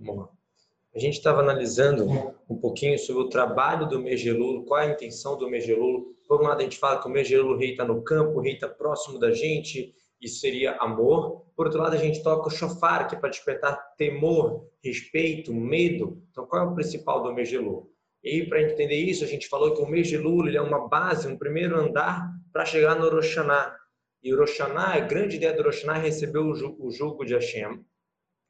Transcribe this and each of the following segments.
Lá. A gente estava analisando um pouquinho sobre o trabalho do Megelulo, qual é a intenção do Megelulo. Por um lado, a gente fala que o Megelulo, rei está no campo, o rei está próximo da gente, isso seria amor. Por outro lado, a gente toca o shofar, que é para despertar temor, respeito, medo. Então, qual é o principal do Megelulo? E para entender isso, a gente falou que o Megelulo ele é uma base, um primeiro andar para chegar no Rosh Hashanah. E o Rosh Hashanah, a grande ideia do Rosh Hashanah é receber o jugo de Hashem.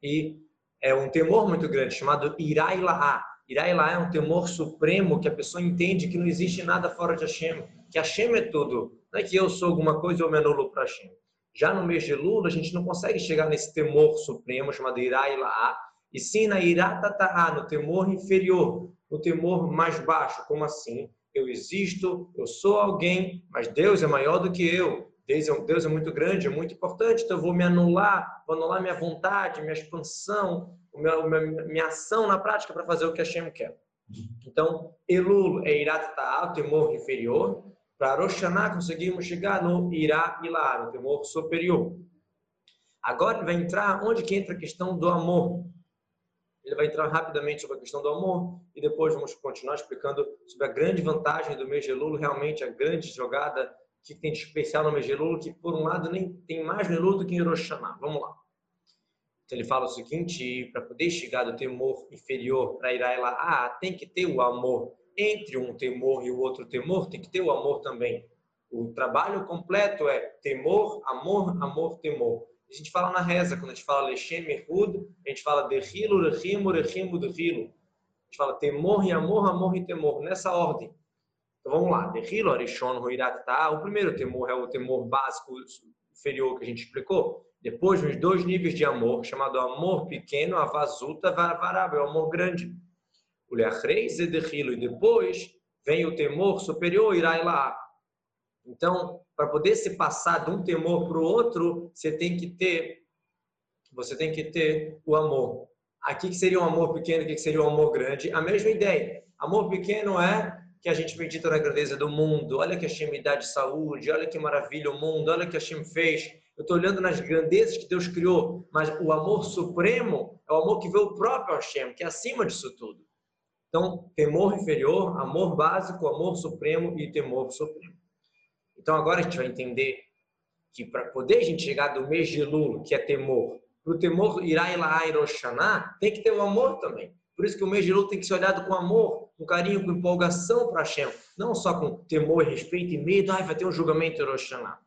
E é um temor muito grande, chamado Irai La'a. Irai La'a é um temor supremo que a pessoa entende que não existe nada fora de Hashem, que Hashem é tudo. Não é que eu sou alguma coisa ou me anulo para Hashem. Já no mês de Lula, a gente não consegue chegar nesse temor supremo chamado Irai La'a, e sim na Iratata'a, no temor inferior, no temor mais baixo. Como assim? Eu existo, eu sou alguém, mas Deus é maior do que eu. Deus é, Deus é muito grande, é muito importante, então eu vou me anular, vou anular minha vontade, minha expansão, minha, minha ação na prática para fazer o que Hashem quer. Então, Elul é Irat Ta'al, temor inferior. Para Rosh conseguimos chegar no Irá Ilá, no temor superior. Agora vai entrar onde que entra a questão do amor. Ele vai entrar rapidamente sobre a questão do amor e depois vamos continuar explicando sobre a grande vantagem do mês de Elul, realmente a grande jogada que tem especial no de Elul, que por um lado nem tem mais no Elul do que Hashanah. Vamos lá. Então ele fala o seguinte, para poder chegar do temor inferior para ir lá, ah, tem que ter o amor. Entre um temor e o outro temor, tem que ter o amor também. O trabalho completo é temor, amor, amor, temor. A gente fala na reza, quando a gente fala Lechem Erhud, a gente fala Derrilo, Rechimo, Rechimo, Derrilo. A gente fala temor e amor, amor e temor, nessa ordem. Então vamos lá, Derrilo, Arishon, Ruirat, tá? O primeiro temor é o temor básico inferior que a gente explicou. Depois, os dois níveis de amor, chamado amor pequeno, a varavarável, é o amor grande. O leachreis e derrilo. E depois vem o temor superior, irai lá. Então, para poder se passar de um temor para o outro, você tem que ter, você tem que ter o amor. Aqui que seria um amor pequeno, aqui que seria um amor grande, a mesma ideia. Amor pequeno é que a gente medita na grandeza do mundo, olha que Hashem me dá de saúde, olha que maravilha o mundo, olha que a Hashem fez. Eu estou olhando nas grandezas que Deus criou, mas o amor supremo é o amor que vê o próprio Hashem, que é acima disso tudo. Então, temor inferior, amor básico, amor supremo e temor supremo. Então, agora a gente vai entender que para poder a gente chegar do mês de Lula, que é temor, para o temor Irai Laai Roshaná, tem que ter o amor também. Por isso que o mês de Lula tem que ser olhado com amor, com carinho, com empolgação para Hashem. Não só com temor, respeito e medo. Ai, vai ter um julgamento Hashanah.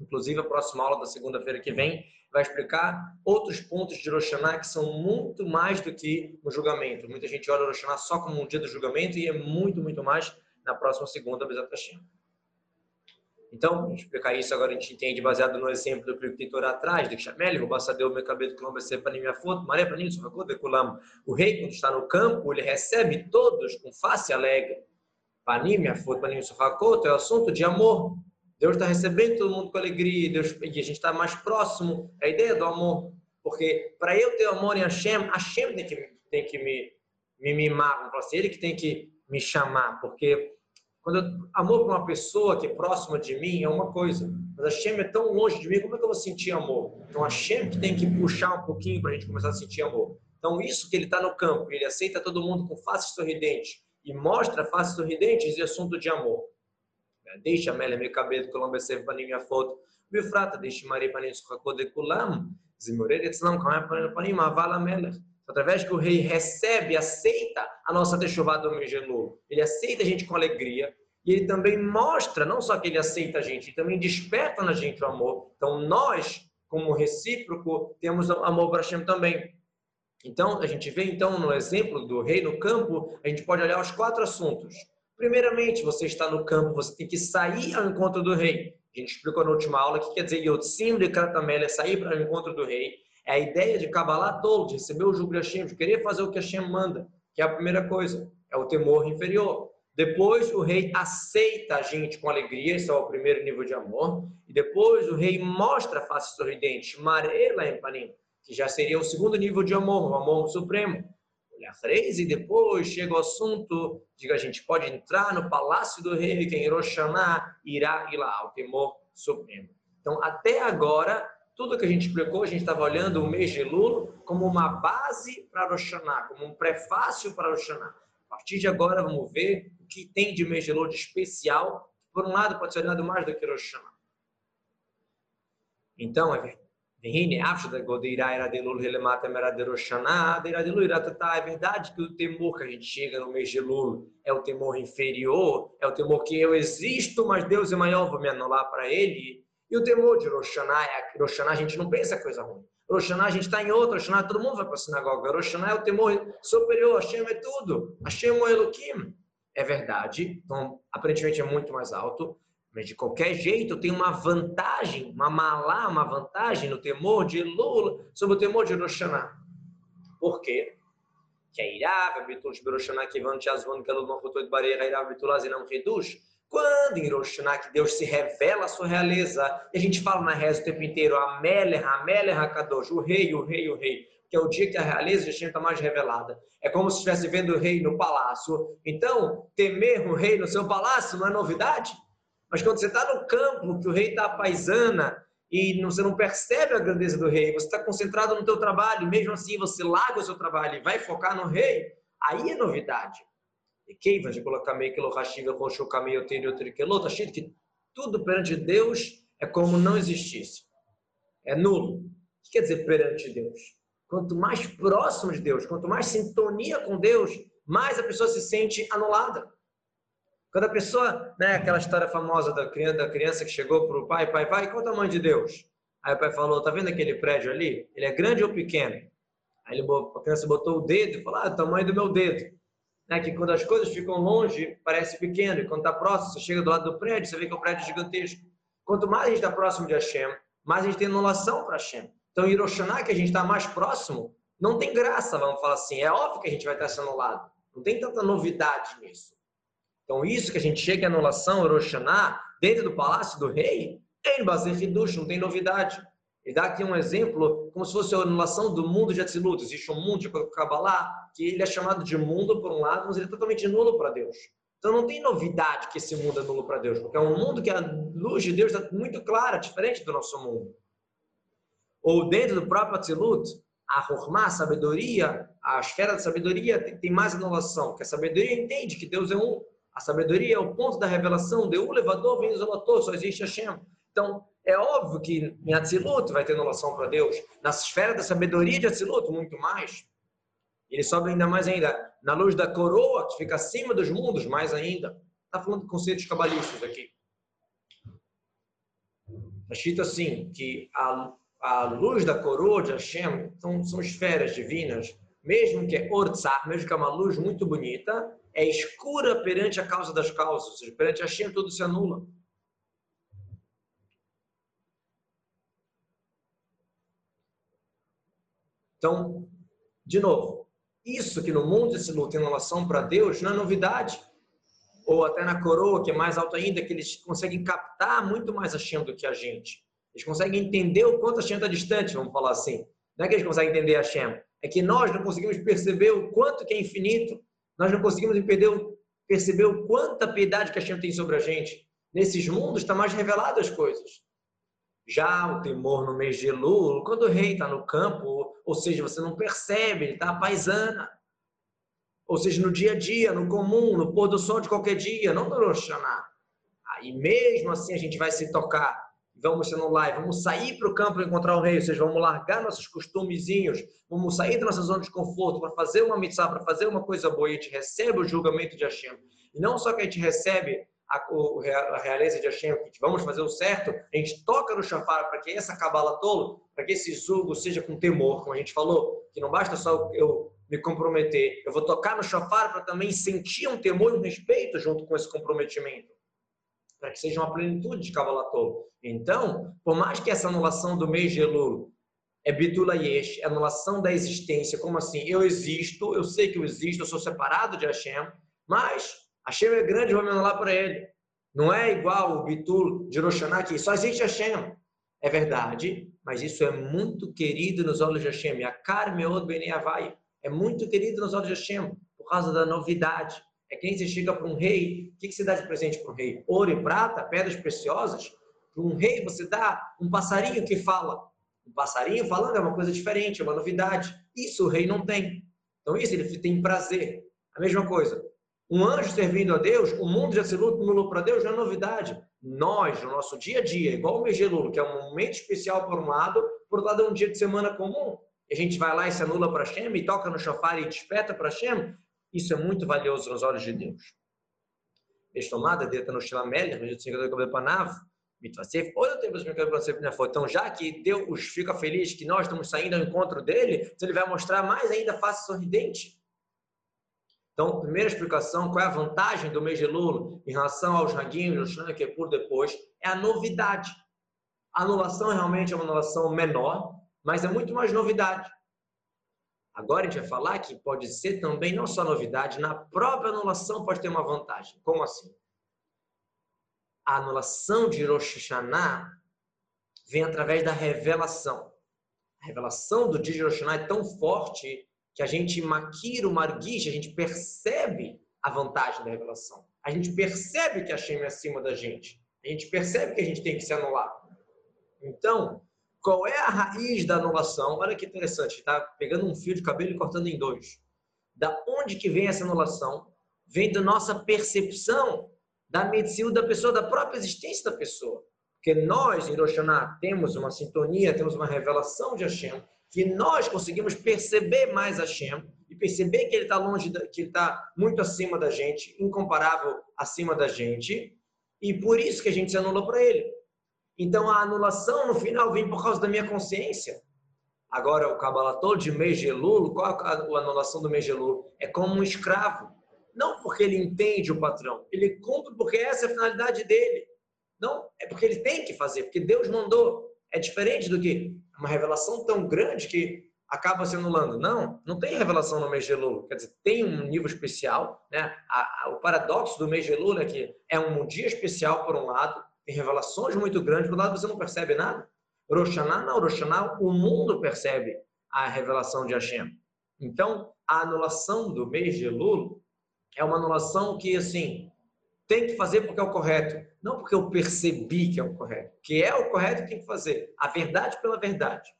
Inclusive, a próxima aula da segunda-feira que vem vai explicar outros pontos de Rosh Hashanah que são muito mais do que o julgamento. Muita gente olha Hashanah só como um dia do julgamento e é muito, muito mais na próxima segunda, Bezat Hashem. Então, explicar isso agora a gente entende baseado no exemplo do tem atrás, de Shamel, o Bassadeu, meu cabelo, que não vai ser para minha foto, Maré para mim, o rei, quando está no campo, ele recebe todos com face alegre. Panim, minha foto, panim, sofacoto, é assunto de amor. Deus está recebendo todo mundo com alegria, Deus, e a gente está mais próximo, é a ideia do amor. Porque para eu ter amor em Hashem, Hashem tem que, tem que me, me mimar, assim, ele que tem que me chamar, porque quando eu, amor por uma pessoa que é próxima de mim é uma coisa, mas a Shem é tão longe de mim, como é que eu vou sentir amor? Então a Shem tem que puxar um pouquinho para a gente começar a sentir amor. Então isso que ele está no campo, ele aceita todo mundo com face sorridente e mostra face sorridente esse assunto de amor. Deixa Amélia meu cabelo, Colombo serve para minha foto. Meu frata, deixa Maria para nem sucacô de culam. Zimorele, etzlam, para para a vala Amélia através que o rei recebe, aceita a nossa techuvá do Megelu, ele aceita a gente com alegria, e ele também mostra, não só que ele aceita a gente, ele também desperta na gente o amor. Então, nós, como recíproco, temos amor para Hashem também. Então, a gente vê, então, no exemplo do rei no campo, a gente pode olhar os quatro assuntos. Primeiramente, você está no campo, você tem que sair ao encontro do rei. A gente explicou na última aula que quer dizer Yotzim de Kratamel, é sair para o encontro do rei. É a ideia de Kabbalah todo, de receber o jugo de Hashem, de querer fazer o que Hashem manda, que é a primeira coisa, é o temor inferior. Depois o rei aceita a gente com alegria, esse é o primeiro nível de amor. E depois o rei mostra a face sorridente, Marela Empanim, que já seria o segundo nível de amor, o amor supremo. E depois chega o assunto de que a gente pode entrar no palácio do rei, que em Hiroshima irá ir lá, o temor supremo. Então, até agora, tudo que a gente explicou, a gente estava olhando o mês de Lula como uma base para Rosh Hashanah, como um prefácio para Rosh Hashanah. A partir de agora, vamos ver o que tem de mês de Lula de especial. Por um lado, pode ser olhado mais do que Rosh Hashanah. Então, é verdade. É verdade que o temor que a gente chega no mês de Lula é o temor inferior, é o temor que eu existo, mas Deus é maior, vou me anular para ele. E o temor de Roshaná, é Roshaná a gente não pensa coisa ruim. Roshaná a gente está em outro, Roshaná todo mundo vai para a sinagoga. Roshaná é o temor superior, Hashem é tudo. Hashem é o Elohim. É verdade, então aparentemente é muito mais alto, mas de qualquer jeito tem uma vantagem, uma malá, uma vantagem no temor de Lula sobre o temor de Roshaná. Por quê? Que é Irav, Bitul Shberoshaná, que vão te azvon, que é o Mafotot Bareira, Irav, Bitul Azinam Redush. Quando em Rosh que Deus se revela a sua realeza, e a gente fala na reza o tempo inteiro, Ameler, Ameler HaKadosh, o rei, o rei, o rei, que é o dia que a realeza de está mais revelada. É como se estivesse vendo o rei no palácio. Então, temer o rei no seu palácio não é novidade. Mas quando você está no campo, que o rei está paisana, e você não percebe a grandeza do rei, você está concentrado no teu trabalho, e mesmo assim você larga o seu trabalho e vai focar no rei, aí é novidade. Keiva de colocar meio que Lohashiva, Roshokamei, Otenio, Trikelot, está que tudo perante Deus é como não existisse. É nulo. O que quer dizer perante Deus? Quanto mais próximo de Deus, quanto mais sintonia com Deus, mais a pessoa se sente anulada. Quando a pessoa, né, aquela história famosa da criança, da criança que chegou para o pai, pai, pai, qual o tamanho de Deus? Aí o pai falou, tá vendo aquele prédio ali? Ele é grande ou pequeno? Aí ele, a criança botou o dedo e falou, ah, o tamanho do meu dedo né, que quando as coisas ficam longe, parece pequeno, e quando está próximo, você chega do lado do prédio, você vê que é um prédio gigantesco. Quanto mais a gente está próximo de Hashem, mais a gente tem anulação para Hashem. Então, Hiroshima, que a gente está mais próximo, não tem graça, vamos falar assim. É óbvio que a gente vai estar sendo anulado. Não tem tanta novidade nisso. Então, isso que a gente chega em anulação, Hiroshima, dentro do palácio do rei, em Bazer não tem novidade. Ele dá aqui um exemplo como se fosse a anulação do mundo de Atzilut. Existe um mundo de Kabbalah que ele é chamado de mundo por um lado, mas ele é totalmente nulo para Deus. Então não tem novidade que esse mundo é nulo para Deus, porque é um mundo que a luz de Deus está muito clara, diferente do nosso mundo. Ou dentro do próprio Atzilut, a Hormá, a sabedoria, a esfera da sabedoria tem, mais anulação, que a sabedoria entende que Deus é um. A sabedoria é o ponto da revelação, de um levador vem isolator, só existe Hashem. Então, é óbvio que em Atzilut vai ter anulação para Deus. Na esfera da sabedoria de Atzilut, muito mais. Ele sobe ainda mais ainda. Na luz da coroa, que fica acima dos mundos, mais ainda. Está falando de conceitos cabalistas aqui. Está escrito assim, que a, a luz da coroa de Hashem então, são esferas divinas, mesmo que é mesmo que é uma luz muito bonita, é escura perante a causa das causas, ou seja, perante Hashem tudo se anula. Então, de novo, isso que no mundo se luta em relação para Deus não é novidade. Ou até na coroa, que é mais alto ainda, que eles conseguem captar muito mais a Shem do que a gente. Eles conseguem entender o quanto a Shem está distante, vamos falar assim. Não é que eles conseguem entender a Shem, é que nós não conseguimos perceber o quanto que é infinito. Nós não conseguimos perceber o quanta piedade que a Shem tem sobre a gente. Nesses mundos está mais revelado as coisas. Já o temor no mês de Elul, quando o rei está no campo, ou seja, você não percebe, ele está paisana. Ou seja, no dia a dia, no comum, no pôr do sol de qualquer dia, não no Rosh Aí mesmo assim a gente vai se tocar. Vamos ser no live, vamos sair para o campo encontrar o rei, ou seja, vamos largar nossos costumezinhos, vamos sair da nossa zona de conforto para fazer uma mitzvah, para fazer uma coisa boa e a gente recebe o julgamento de Hashem. E não só que a gente recebe a, a realeza de Hashem, que vamos fazer o certo, a gente toca no chafar para que essa cabala tolo, para que esse julgo seja com temor, como a gente falou, que não basta só eu me comprometer, eu vou tocar no chafar para também sentir um temor e um respeito junto com esse comprometimento, para que seja uma plenitude de cabala tolo. Então, por mais que essa anulação do mês de Elul é bitula yesh, é anulação da existência, como assim? Eu existo, eu sei que eu existo, eu sou separado de Hashem, mas Hashem é grande, vamos anular para ele. Não é igual o Bitul de Roshaná, que só existe Hashem. É verdade, mas isso é muito querido nos olhos de Hashem. A Karmeod Beneavai é muito querido nos olhos de Hashem, por causa da novidade. É quem você chega para um rei, o que, que você dá de presente para um rei? Ouro e prata, pedras preciosas. Para um rei você dá um passarinho que fala. Um passarinho falando é uma coisa diferente, é uma novidade. Isso o rei não tem. Então, isso ele tem prazer. A mesma coisa. Um anjo servindo a Deus, o mundo já se anulou para Deus, não é novidade. Nós, no nosso dia a dia, igual o Megelulo, que é um momento especial por um lado, por outro lado é um dia de semana comum. A gente vai lá e se anula para Hashem, e toca no shofar e desperta para Hashem. Isso é muito valioso nos olhos de Deus. Estomada, deta no Shilamel, no dia de 5 de Panav, Mitvassef, ou eu tenho Então, já que Deus fica feliz que nós estamos saindo ao encontro dele, então ele vai mostrar mais ainda face sorridente. Então, primeira explicação, qual é a vantagem do mês de Lula em relação aos Hagim e que é por depois, é a novidade. A anulação realmente é uma anulação menor, mas é muito mais novidade. Agora a gente vai falar que pode ser também não só novidade, na própria anulação pode ter uma vantagem. Como assim? A anulação de Rosh Hashanah vem através da revelação. A revelação do dia de Rosh Hashanah é tão forte que a gente maquira o marguiche, a gente percebe a vantagem da revelação. A gente percebe que a Shem é acima da gente. A gente percebe que a gente tem que se anular. Então, qual é a raiz da anulação? Olha que interessante, está pegando um fio de cabelo e cortando em dois. Da onde que vem essa anulação? Vem da nossa percepção da medicina da pessoa, da própria existência da pessoa. Porque nós, em Roshaná, temos uma sintonia, temos uma revelação de Hashem, que nós conseguimos perceber mais Hashem e perceber que ele está longe, que ele está muito acima da gente, incomparável acima da gente, e por isso que a gente se anula para ele. Então a anulação no final vem por causa da minha consciência. Agora o Kabbalah de Megelul, qual a anulação do Megelul? É como um escravo. Não porque ele entende o patrão, ele cumpre porque essa é a finalidade dele. Não, é porque ele tem que fazer, porque Deus mandou. É diferente do que uma revelação tão grande que acaba se anulando. Não, não tem revelação no mês de Elul. Quer dizer, tem um nível especial. Né? A, a, o paradoxo do mês de Elul é que é um dia especial por um lado, tem revelações muito grandes, por outro lado você não percebe nada. Roshaná, não, Roshaná, o mundo percebe a revelação de Hashem. Então, a anulação do mês de Elul é uma anulação que, assim, tem que fazer porque é o correto. Não porque eu percebi que é o correto. Que é o correto, tem que fazer. A verdade pela verdade.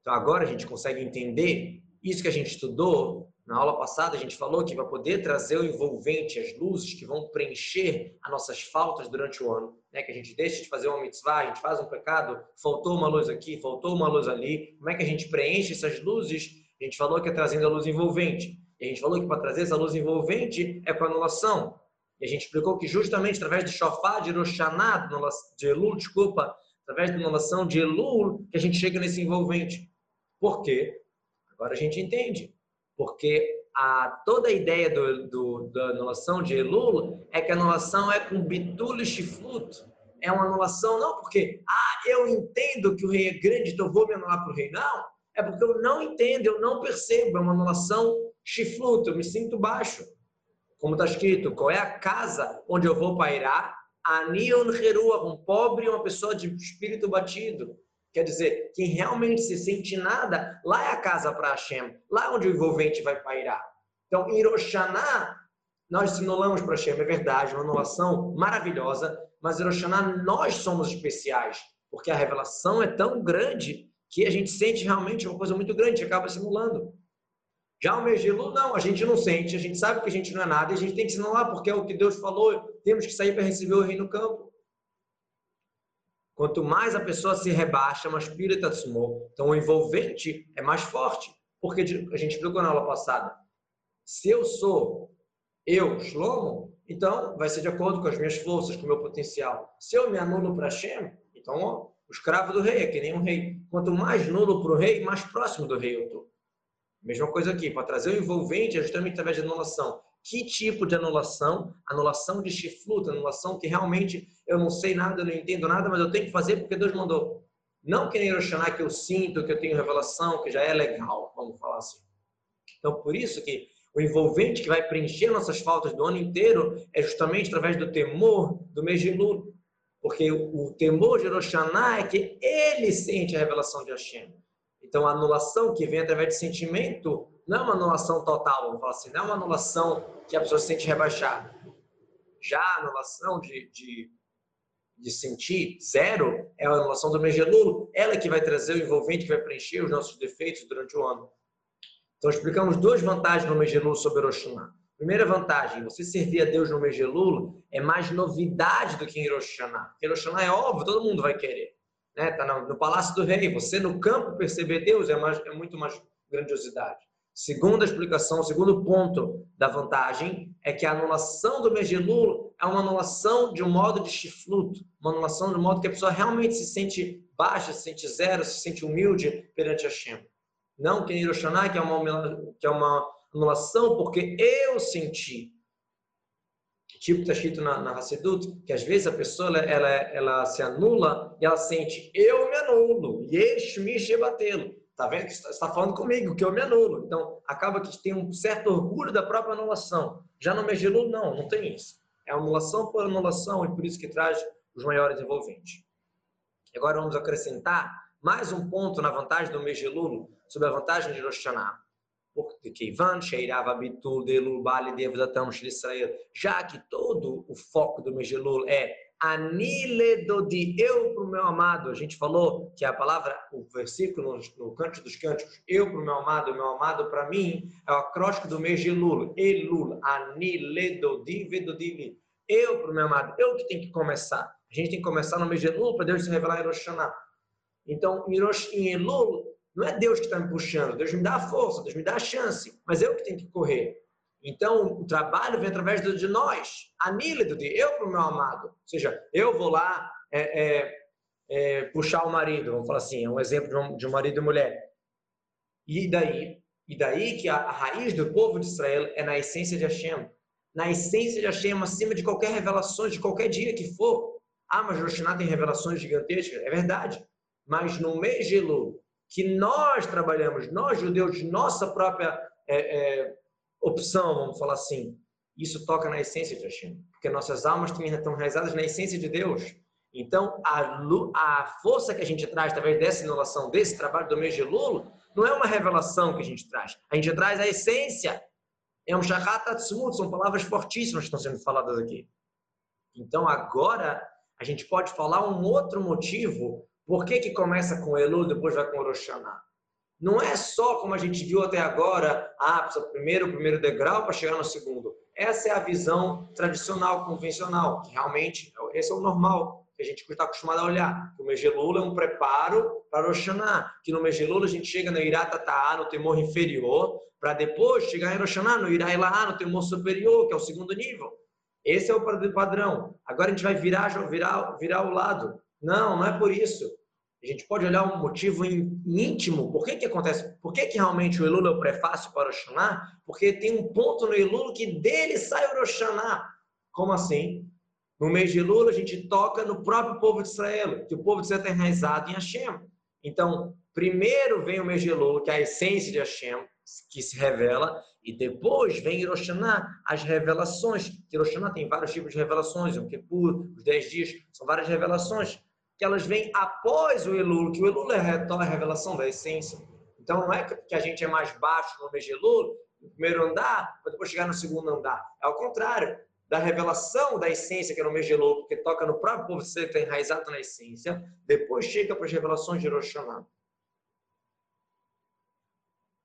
Então agora a gente consegue entender isso que a gente estudou. Na aula passada a gente falou que vai poder trazer o envolvente, as luzes que vão preencher as nossas faltas durante o ano. Né? Que a gente deixa de fazer uma mitzvah, a gente faz um pecado, faltou uma luz aqui, faltou uma luz ali. Como é que a gente preenche essas luzes? A gente falou que é trazendo a luz envolvente. E a gente falou que para trazer essa luz envolvente é com anulação. E a gente explicou que justamente através do shofar de Roshaná, de Elul, desculpa, através da anulação de Elul, que a gente chega nesse envolvente. Por quê? Agora a gente entende. Porque a, toda a ideia do, do, da anulação de Elul é que a anulação é com bitul e chiflut. É uma anulação não porque, ah, eu entendo que o rei é grande, então vou me anular para o rei. Não. É porque eu não entendo, eu não percebo. É uma anulação chiflut, eu me sinto baixo. Como está escrito, qual é a casa onde eu vou pairar? Anion Herua, um pobre uma pessoa de espírito batido. Quer dizer, quem realmente se sente nada, lá é a casa para Hashem. Lá é onde o envolvente vai pairar. Então, em Roshaná, nós simulamos para Hashem, é verdade, uma anulação maravilhosa, mas em Roshaná nós somos especiais, porque a revelação é tão grande que a gente sente realmente uma coisa muito grande, acaba simulando. Já o Megilo, não, a gente não sente, a gente sabe que a gente não é nada e a gente tem que se lá porque é o que Deus falou, temos que sair para receber o rei no campo. Quanto mais a pessoa se rebaixa, mais pirata tsumou. Então o envolvente é mais forte, porque a gente explicou na aula passada. Se eu sou eu, Shlomo, então vai ser de acordo com as minhas forças, com o meu potencial. Se eu me anulo para Hashem, então ó, o escravo do rei é que nem um rei. Quanto mais nulo para o rei, mais próximo do rei eu estou. Mesma coisa aqui, para trazer o envolvente é justamente através de anulação. Que tipo de anulação? Anulação de chifluta, anulação que realmente eu não sei nada, eu não entendo nada, mas eu tenho que fazer porque Deus mandou. Não que nem que eu sinto, que eu tenho revelação, que já é legal, vamos falar assim. Então, por isso que o envolvente que vai preencher nossas faltas do ano inteiro é justamente através do temor do mês de Lula. Porque o temor de Hiroshima é que ele sente a revelação de Hashem. Então, a anulação que vem através de sentimento não é uma anulação total, vamos falar assim, não é uma anulação que a pessoa se sente rebaixada. Já a anulação de, de, de sentir, zero, é a anulação do mês de ela que vai trazer o envolvente, que vai preencher os nossos defeitos durante o ano. Então, explicamos duas vantagens no mês de Elul sobre Rosh Hashanah. Primeira vantagem, você servir a Deus no mês de é mais novidade do que em Rosh Hashanah é óbvio, todo mundo vai querer. Né? Tá no, no palácio do rei. Você no campo perceber Deus é, mais, é muito mais grandiosidade. Segunda explicação, segundo ponto da vantagem é que a anulação do Elul é uma anulação de um modo de chifluto, uma anulação de um modo que a pessoa realmente se sente baixa, se sente zero, se sente humilde perante Hashem. Não que em Hiroshaná, que é uma, que é uma anulação porque eu senti. Tipo está escrito na, na Hassedut, que às vezes a pessoa ela, ela, se anula e ela sente, eu me anulo, yesh me shebatelo. Está vendo que está falando comigo, que eu me anulo. Então, acaba que tem um certo orgulho da própria anulação. Já no Megilu, não, não tem isso. É anulação por anulação e por isso que traz os maiores envolventes. Agora vamos acrescentar mais um ponto na vantagem do Megilulo sobre a vantagem de Rosh. Já que todo o foco do Megelul é aniledo de eu para o meu amado. A gente falou que a palavra, o versículo no, Canto dos Cânticos, eu para o meu amado, meu amado para mim, é o acróstico do Megelul. Elul, aniledo de vedodivi. Eu para o meu amado, eu que tenho que começar. A gente tem que começar no Megelul para Deus se revelar em Rosh. Então, em Elul, não é Deus que está me puxando, Deus me dá a força, Deus me dá a chance, mas eu que tenho que correr. Então, o trabalho vem através de nós, a nílido de eu para o meu amado. Ou seja, eu vou lá é, é, é, puxar o marido, vamos falar assim, é um exemplo de um, de um, marido e mulher. E daí? E daí que a, a, raiz do povo de Israel é na essência de Hashem. Na essência de Hashem, acima de qualquer revelação, de qualquer dia que for. Ah, mas Rosh tem revelações gigantescas. É verdade. Mas no mês de Elul, que nós trabalhamos, nós judeus, nossa própria é, é, opção, vamos falar assim, isso toca na essência de Hashem, porque nossas almas estão enraizadas na essência de Deus. Então, a, a força que a gente traz através dessa inovação, desse trabalho do mês de Lulo, não é uma revelação que a gente traz. A gente traz a essência. É um shakat atzmut, são palavras fortíssimas que estão sendo faladas aqui. Então, agora, a gente pode falar um outro motivo por que, que começa com Elul, depois vai com Rosh Não é só como a gente viu até agora, ah, precisa primeiro o primeiro degrau para chegar no segundo. Essa é a visão tradicional, convencional, que realmente esse é o normal, que a gente está acostumado a olhar. O Megelula é um preparo para Rosh que no Megelula a gente chega no Iratataá, no temor inferior, para depois chegar em Rosh no Irailaá, no temor superior, que é o segundo nível. Esse é o padrão. Agora a gente vai virar, virar, virar o lado. Não, não é por isso. A gente pode olhar um motivo íntimo. Por que que acontece? Por que que realmente o Elul é o prefácio para o Rosh Porque tem um ponto no Elul que dele sai o Rosh Como assim? No mês de Elul a gente toca no próprio povo de Israel, que o povo de Israel está enraizado em Hashem. Então, primeiro vem o mês de Elul, que é a essência de Hashem, que se revela, e depois vem Hiroshima, as revelações. Hiroshima tem vários tipos de revelações, o Kippur, os 10 dias, são várias revelações que elas vêm após o Elul, que o Elul é a revelação da essência. Então não é que a gente é mais baixo no mês de Elul, no primeiro andar, para depois chegar no segundo andar. É ao contrário, da revelação da essência, que é no mês de Elul, porque toca no próprio povo que está enraizado na essência, depois chega para as revelações de Hiroshima.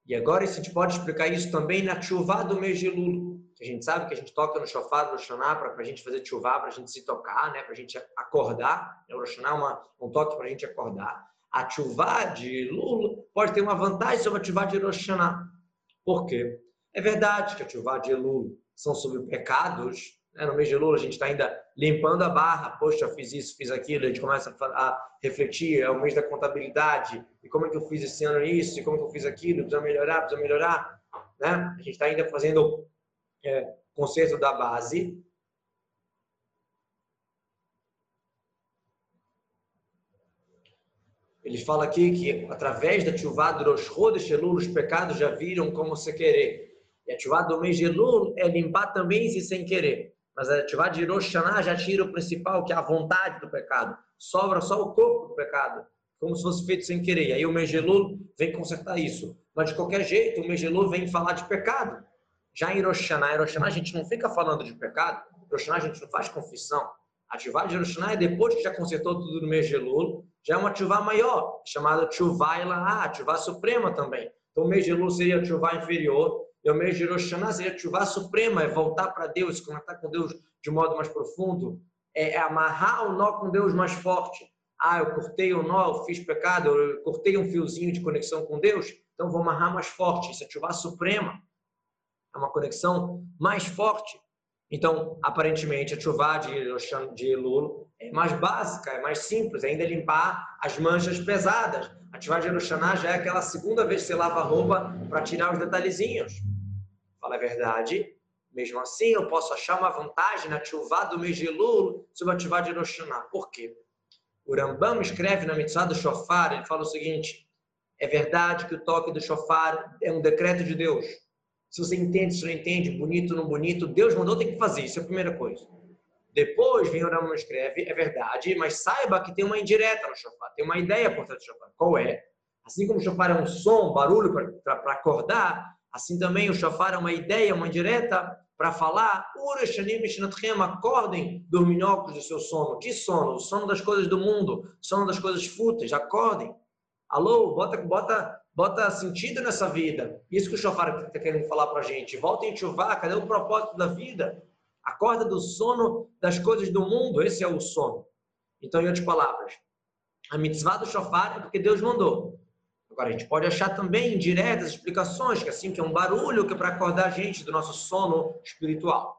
E agora a gente pode explicar isso também na chuva do mês de Elul que a gente sabe que a gente toca no shofar, no Roshana, para a gente fazer chuvá, para a gente se tocar, né? para a gente acordar. O Roshana é uma, um toque para a gente acordar. A chuvá de Lula pode ter uma vantagem sobre a chuvá de Roshana. Por quê? É verdade que a chuvá de Lula são sobre pecados. Né? No mês de Lula a gente está ainda limpando a barra. Poxa, fiz isso, fiz aquilo. A gente começa a refletir. É o mês da contabilidade. E como é que eu fiz esse ano isso? E como é que eu fiz aquilo? Precisa melhorar, precisa melhorar. Né? A gente está ainda fazendo é, da base. Ele fala aqui que através da Tchuvá do Rosh Chodesh Elul, os pecados já viram como se querer. E a Tchuvá do mês de Elul é limpar também se sem querer. Mas a Tchuvá de Rosh já tira o principal, que é a vontade do pecado. Sobra só o corpo do pecado, como se fosse feito sem querer. E aí o mês de Elul vem consertar isso. Mas de qualquer jeito, o mês de Elul vem falar de pecado. Já em Hiroshima, Hiroshima a gente não fica falando de pecado, Hiroshima a gente não faz confissão. Ativar de Rosh é depois que já consertou tudo no mês de Elul, já é uma ativá maior, chamada ativá Ilaha, ativá suprema também. Então o mês de Elul seria ativá inferior, e o mês de Rosh seria ativá suprema, é voltar para Deus, conectar com Deus de modo mais profundo, é, é amarrar o nó com Deus mais forte. Ah, eu cortei o nó, eu fiz pecado, eu cortei um fiozinho de conexão com Deus, então vou amarrar mais forte. Isso é ativá suprema. É uma conexão mais forte. Então, aparentemente, a chuva de, de é mais básica, é mais simples, ainda limpar as manchas pesadas. A chuva de Eloshaná já é aquela segunda vez que você lava a roupa para tirar os detalhezinhos. Fala a verdade, mesmo assim eu posso achar uma vantagem na chuva do mês de Elul sobre a chuva de Eloshaná. Por quê? O Rambam escreve na mitzvah do shofar, ele fala o seguinte, é verdade que o toque do shofar é um decreto de Deus. Se você entende, se não entende, bonito, não bonito, Deus mandou, tem que fazer. Isso é a primeira coisa. Depois vem o Rama escreve, é verdade, mas saiba que tem uma indireta no shofar, tem uma ideia por trás do shofar. Qual é? Assim como o shofar é um som, um barulho para acordar, assim também o shofar é uma ideia, uma indireta para falar, acordem dos minhocos do seu sono. Que sono? O sono das coisas do mundo, sono das coisas fúteis, acordem. Alô, bota, bota bota sentido nessa vida. Isso que o Shofar está querendo falar para a gente. Voltem a chuvá, cadê o propósito da vida? Acorda do sono das coisas do mundo, esse é o sono. Então, em outras palavras, a mitzvah do Shofar é porque Deus mandou. Agora, a gente pode achar também indiretas explicações, que assim, que é um barulho que é para acordar a gente do nosso sono espiritual.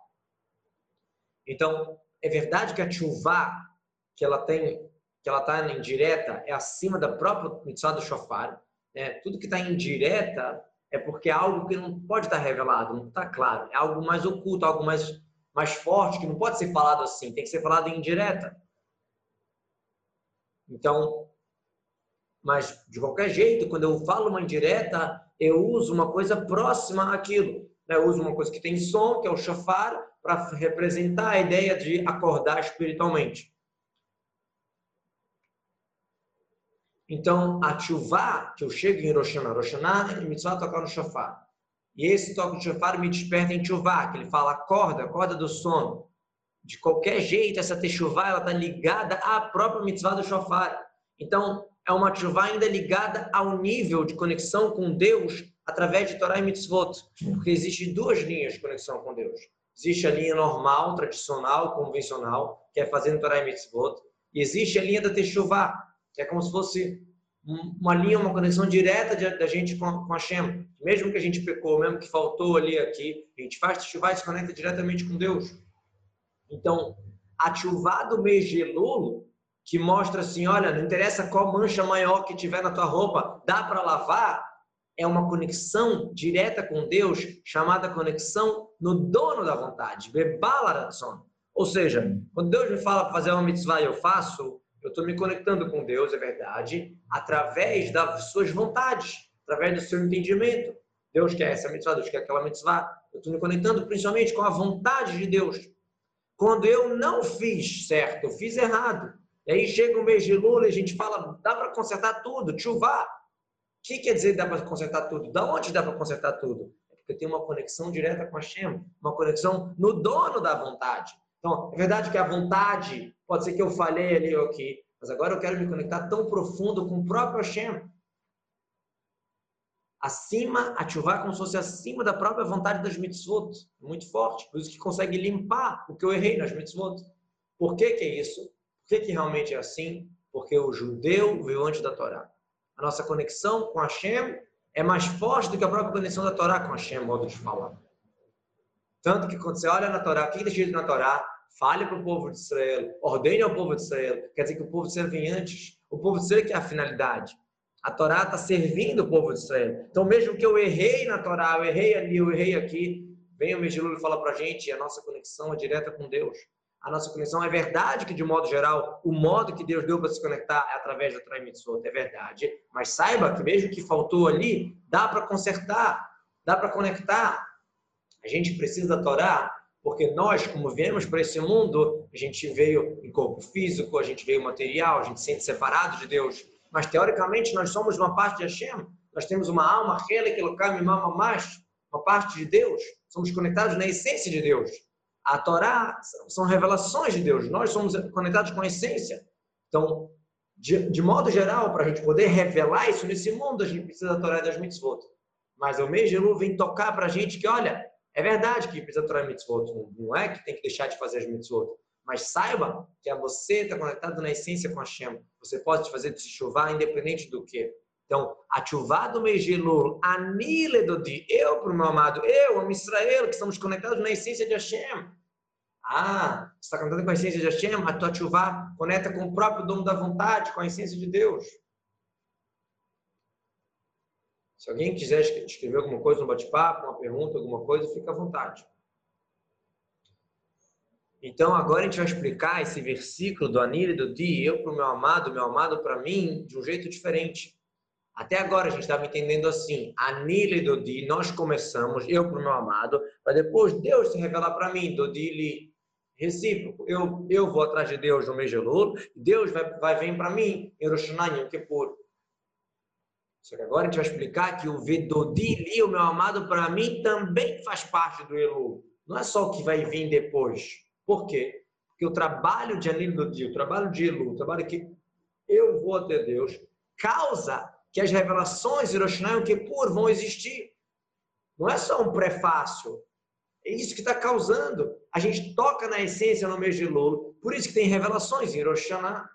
Então, é verdade que a chuvá, que ela tem, que ela está indireta, é acima da própria mitzvah do Shofar, né? tudo que está indireta é porque é algo que não pode estar revelado, não está claro. É algo mais oculto, algo mais, mais forte, que não pode ser falado assim, tem que ser falado em indireta. Então, mas de qualquer jeito, quando eu falo uma indireta, eu uso uma coisa próxima àquilo. Né? Eu uso uma coisa que tem som, que é o shofar, para representar a ideia de acordar espiritualmente. Então, a chuva que eu chego em Rosh Hashanah é mitzvah tocar no shofar. E esse toque de shofar me desperta em chuva, que ele fala, acorda, acorda do sono. De qualquer jeito, essa techuvá, ela está ligada à própria mitzvah do shofar. Então, é uma chuva ainda ligada ao nível de conexão com Deus através de Torah e mitzvot. Porque existem duas linhas de conexão com Deus. Existe a linha normal, tradicional, convencional, que é fazendo Torah e mitzvot. E existe a linha da techuvá, é como se fosse uma linha, uma conexão direta da gente com, com a Shem. Mesmo que a gente pecou, mesmo que faltou ali aqui, a gente faz chuva e se conecta diretamente com Deus. Então, a chuva do mês de Elul, que mostra assim, olha, não interessa qual mancha maior que tiver na tua roupa, dá para lavar, é uma conexão direta com Deus, chamada conexão no dono da vontade, Bebalaratson. Ou seja, quando Deus me fala fazer uma mitzvah e eu faço, eu estou me conectando com Deus, é verdade, através das suas vontades, através do seu entendimento. Deus quer essa mitzvah, Deus quer aquela mitzvah. Eu estou me conectando principalmente com a vontade de Deus. Quando eu não fiz certo, eu fiz errado. E aí chega o mês de Lula e a gente fala, dá para consertar tudo, chuvá. O que quer dizer dá para consertar tudo? Da onde dá para consertar tudo? É porque tem uma conexão direta com a Shem, uma conexão no dono da vontade. Então, é verdade que a vontade, pode ser que eu falhei ali ou aqui, mas agora eu quero me conectar tão profundo com o próprio Hashem. Acima, ativar como se fosse acima da própria vontade das mitzvot. Muito forte. Por isso que consegue limpar o que eu errei nas mitzvot. Por que, que é isso? Por que, que realmente é assim? Porque o judeu veio antes da Torá. A nossa conexão com Hashem é mais forte do que a própria conexão da Torá com Hashem, modo de falar. Tanto que quando você olha na Torá, o que está escrito na Torá? Fale para o povo de Israel, ordene ao povo de Israel. Quer dizer que o povo de Israel vem antes. O povo de Israel que é a finalidade. A Torá está servindo o povo de Israel. Então, mesmo que eu errei na Torá, eu errei ali, eu errei aqui, vem o Mejilul e fala para a gente, a nossa conexão é direta com Deus. A nossa conexão é verdade que, de modo geral, o modo que Deus deu para se conectar é através do Torá é verdade. Mas saiba que mesmo que faltou ali, dá para consertar, dá para conectar. A gente precisa da Torá porque nós, como viemos para esse mundo, a gente veio em corpo físico, a gente veio material, a gente se sente separado de Deus. Mas, teoricamente, nós somos uma parte de Hashem. Nós temos uma alma, que uma parte de Deus. Somos conectados na essência de Deus. A Torá são revelações de Deus. Nós somos conectados com a essência. Então, de, de modo geral, para a gente poder revelar isso nesse mundo, a gente precisa da Torá e das mitzvot. Mas o mês de Elul vem tocar para a gente que, olha, é verdade que precisa e mitzvot. Não é que tem que deixar de fazer as mitzvot. Mas saiba que é você está conectado na essência com a. Você pode fazer de se chuvar independente do que. Então, a chuva do mês de Elul, anile do dia, eu para o meu amado, eu, a Israel, que estamos conectados na essência de Hashem. Ah, está cantando com a essência de Hashem, a tua chuva conecta com o próprio dono da vontade, com a essência de Deus. Se alguém quiser escrever alguma coisa no bate-papo, uma pergunta, alguma coisa, fica à vontade. Então, agora a gente vai explicar esse versículo do Anir e do Di, eu para o meu amado, meu amado para mim, de um jeito diferente. Até agora a gente estava entendendo assim, Anile Dodi, nós começamos, eu para o meu amado, para depois Deus se revelar para mim, Dodili recíproco. Eu, eu vou atrás de Deus no mês de Elul, Deus vai, vai vir para mim em Rosh Hashanah, em Kippur. Só que agora a gente vai explicar que o Vedodili, o meu amado, para mim também faz parte do Elul. Não é só o que vai vir depois. Por quê? Porque o trabalho de Anil Dodi, o trabalho de Elul, o trabalho que eu vou até Deus, causa que as revelações Hiroshima e Kippur vão existir. Não é só um prefácio. É isso que está causando. A gente toca na essência no mês de Lula. Por isso que tem revelações em Hiroshima.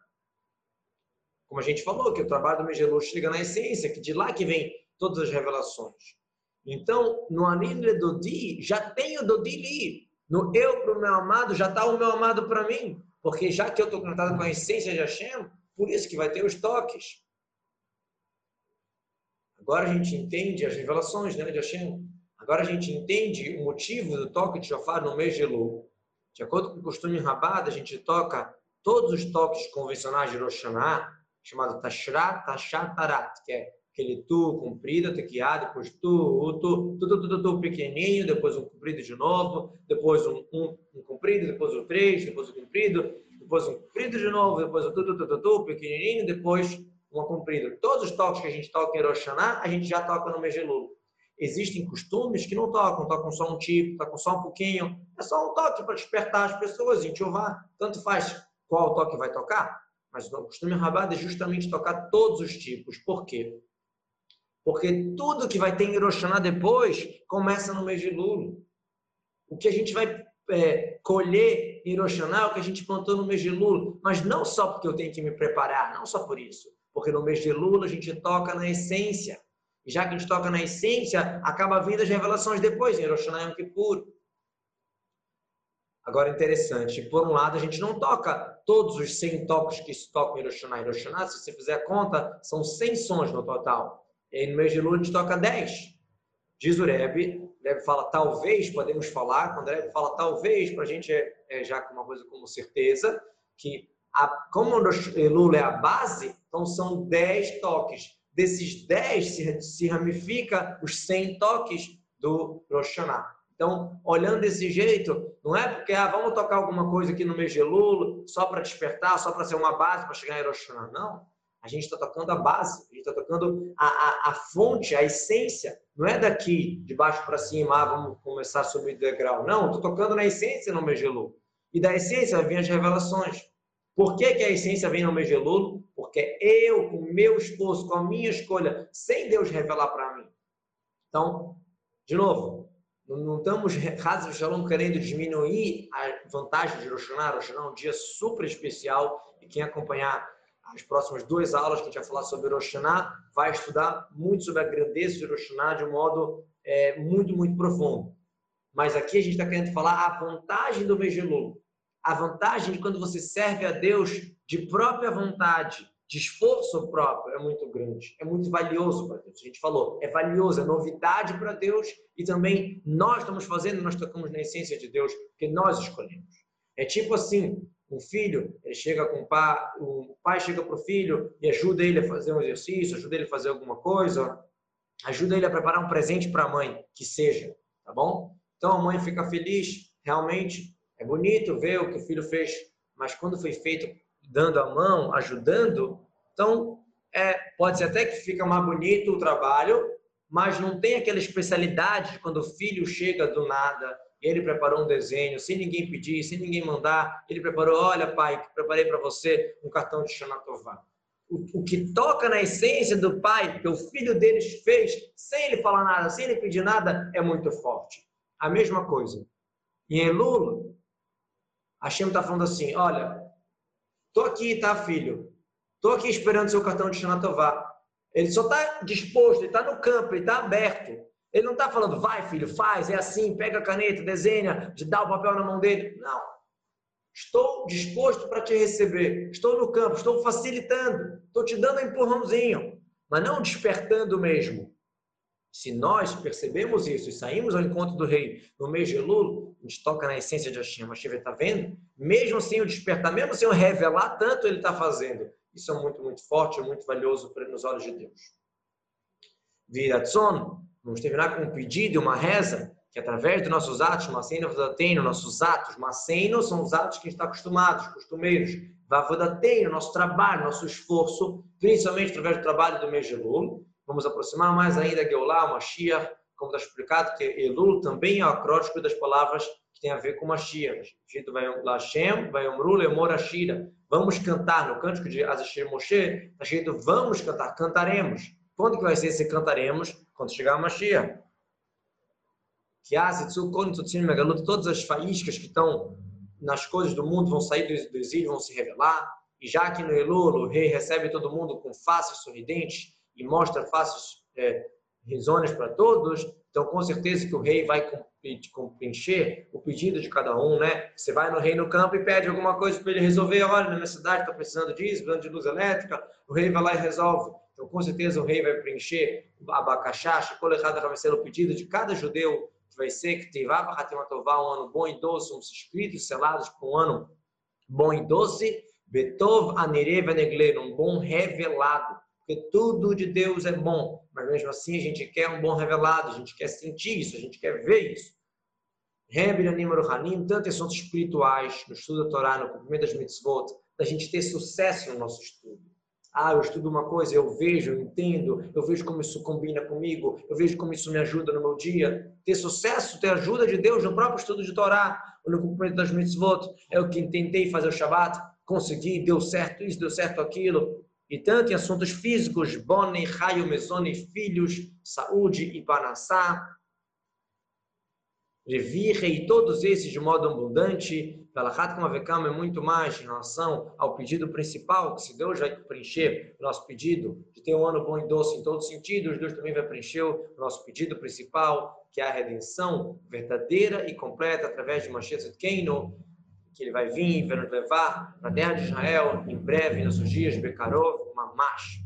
Como a gente falou, que o trabalho do Lula chega na essência, que de lá que vem todas as revelações. Então, no Anile Dodi, já tem o Dodi li. No eu para o meu amado, já está o meu amado para mim. Porque já que eu estou conectado com a essência de Hashem, por isso que vai ter os toques. Agora a gente entende as revelações né, de Hashem. Agora a gente entende o motivo do toque de shofar no mês de acordo com o costume rabado, a gente toca todos os toques convencionais de Rosh chamado Tashrat, Tashat, Tarat, que é aquele tu comprido, tequiá, depois tu, tu, tu, tu, tu, tu, pequenininho, depois um comprido de novo, depois um, um, um comprido, depois o três, depois o comprido, depois um comprido de novo, depois o tu, tu, tu, tu, tu, pequenininho, depois uma comprida. Todos os toques que a gente toca em Rosh a gente já toca no Lula. Existem costumes que não tocam, tocam só um tipo, tocam só um pouquinho. É só um toque para despertar as pessoas, em. Tanto faz qual toque vai tocar, mas o costume rabado é justamente tocar todos os tipos. Por quê? Porque tudo que vai ter em Hiroshima depois começa no mês de Lula. O que a gente vai é, colher em Hiroshima é o que a gente plantou no mês de Lula, mas não só porque eu tenho que me preparar, não só por isso porque no mês de Lula a gente toca na essência. E já que a gente toca na essência, acaba vindo as revelações depois, em Rosh Hashanah Yom Kippur. Agora, interessante, por um lado, a gente não toca todos os 100 toques que se tocam em Rosh Hashanah. Em Rosh Hashanah, se você fizer a conta, são 100 sons no total. E aí, no mês de Lula, a gente toca 10. Diz o Rebbe, Rebbe fala talvez, podemos falar, quando o Rebbe fala talvez, para a gente é, é já uma coisa como certeza, que a, como o Lula é a base, então são 10 toques. Desses 10 se, se ramifica os 100 toques do Rosh Então, olhando desse jeito, não é porque ah, vamos tocar alguma coisa aqui no mês de só para despertar, só para ser uma base para chegar em Rosh Não. A gente está tocando a base, a gente está tocando a, a, a, fonte, a essência. Não é daqui, de baixo para cima, ah, vamos começar a subir degrau. Não, estou tocando na essência no mês de. E da essência vem as revelações. Por que, que a essência vem no mês de? Porque eu, com o meu esforço, com a minha escolha, sem Deus revelar para mim. Então, de novo, não estamos, Hazard Shalom, querendo diminuir a vantagem de Rosh Hashanah. É um dia super especial e quem acompanhar as próximas duas aulas que a gente vai falar sobre Rosh vai estudar muito sobre a grandeza de Rosh de um modo é, muito, muito profundo. Mas aqui a gente está querendo falar a vantagem do mês a vantagem de quando você serve a Deus de própria vontade, de esforço próprio, é muito grande, é muito valioso para Deus. A gente falou, é valioso, é novidade para Deus e também nós estamos fazendo, nós tocamos na essência de Deus, porque nós escolhemos. É tipo assim, um filho, ele chega com o pai, o pai chega para o filho e ajuda ele a fazer um exercício, ajuda ele a fazer alguma coisa, ajuda ele a preparar um presente para a mãe, que seja, tá bom? Então a mãe fica feliz, realmente, é bonito ver o que o filho fez, mas quando foi feito dando a mão, ajudando, então é, pode ser até que fica mais bonito o trabalho, mas não tem aquela especialidade quando o filho chega do nada e ele preparou um desenho, sem ninguém pedir, sem ninguém mandar. Ele preparou, olha, pai, preparei para você um cartão de Shanatová. O, o que toca na essência do pai, que o filho deles fez, sem ele falar nada, sem ele pedir nada, é muito forte. A mesma coisa. E em Lula, a Shem está falando assim, olha, tô aqui, tá, filho? Tô aqui esperando seu cartão de Shanatová. Ele só está disposto, ele está no campo, ele está aberto. Ele não está falando, vai filho, faz, é assim, pega a caneta, desenha, dá o papel na mão dele. Não. Estou disposto para te receber. Estou no campo, estou facilitando, estou te dando um empurrãozinho, mas não despertando mesmo. Se nós percebemos isso e saímos ao encontro do rei no mês de Lula, a gente toca na essência de Hashem. Hashem está vendo? Mesmo sem o despertar, mesmo sem o revelar tanto, ele está fazendo. Isso é muito, muito forte, é muito valioso nos olhos de Deus. Viratzon, Vamos terminar com um pedido, uma reza, que através dos nossos atos, Maceno, Vavodateino, nossos atos, Maceno são os atos que a gente está acostumados, costumeiros, Vavodateino, nosso trabalho, nosso esforço, principalmente através do trabalho do mês de Elul. Vamos aproximar mais ainda Geulah, Mashiach, como está explicado, que Elul também é acróstico das palavras que tem a ver com Mashiach. Escrito Lashem, Vayomru, Lemor, Ashira. Vamos cantar, no cântico de Azashir Moshe, está escrito vamos cantar, cantaremos. Quando que vai ser esse cantaremos? quando chegar a Mashiach. Que todas as faíscas que estão nas coisas do mundo vão sair do exílio, vão se revelar. E já que no Elul o rei recebe todo mundo com faces sorridentes e mostra faces é, risonhas para todos, então com certeza que o rei vai preencher o pedido de cada um, né? Você vai no rei no campo e pede alguma coisa para ele resolver. Olha, na minha cidade está precisando disso, precisando de luz elétrica. O rei vai lá e resolve. Então, com certeza, o rei vai preencher abacaxá, colocado vai ser o pedido de cada judeu, que vai ser que Tevava Hatimatová, um ano bom e doce, vamos escritos, selados para um ano bom e doce, Betov Anere Venegle, um bom revelado, porque tudo de Deus é bom, mas mesmo assim a gente quer um bom revelado, a gente quer sentir isso, a gente quer ver isso. Rebbe Animar Hanim, tanto assuntos espirituais, no estudo da Torá, no cumprimento das mitzvot, da gente ter sucesso no nosso estudo ah, eu estudo uma coisa, eu vejo, eu entendo, eu vejo como isso combina comigo, eu vejo como isso me ajuda no meu dia. Ter sucesso, ter ajuda de Deus no próprio estudo de Torá, no cumprimento das mitzvot. É o que tentei fazer o Shabat, consegui, deu certo isso, deu certo aquilo. E tanto em assuntos físicos, bone, raio, mesone, filhos, saúde e panassá. Revirre e todos esses de modo abundante, Velachat Kamavekam é muito mais em relação ao pedido principal, que se Deus vai preencher o nosso pedido de ter um ano bom e doce em todos os sentidos, Deus também vai preencher o nosso pedido principal, que é a redenção verdadeira e completa através de Mashiach Keino, que ele vai vir e vai nos levar para a terra de Israel em breve, nos dias Bekarov, Mamash.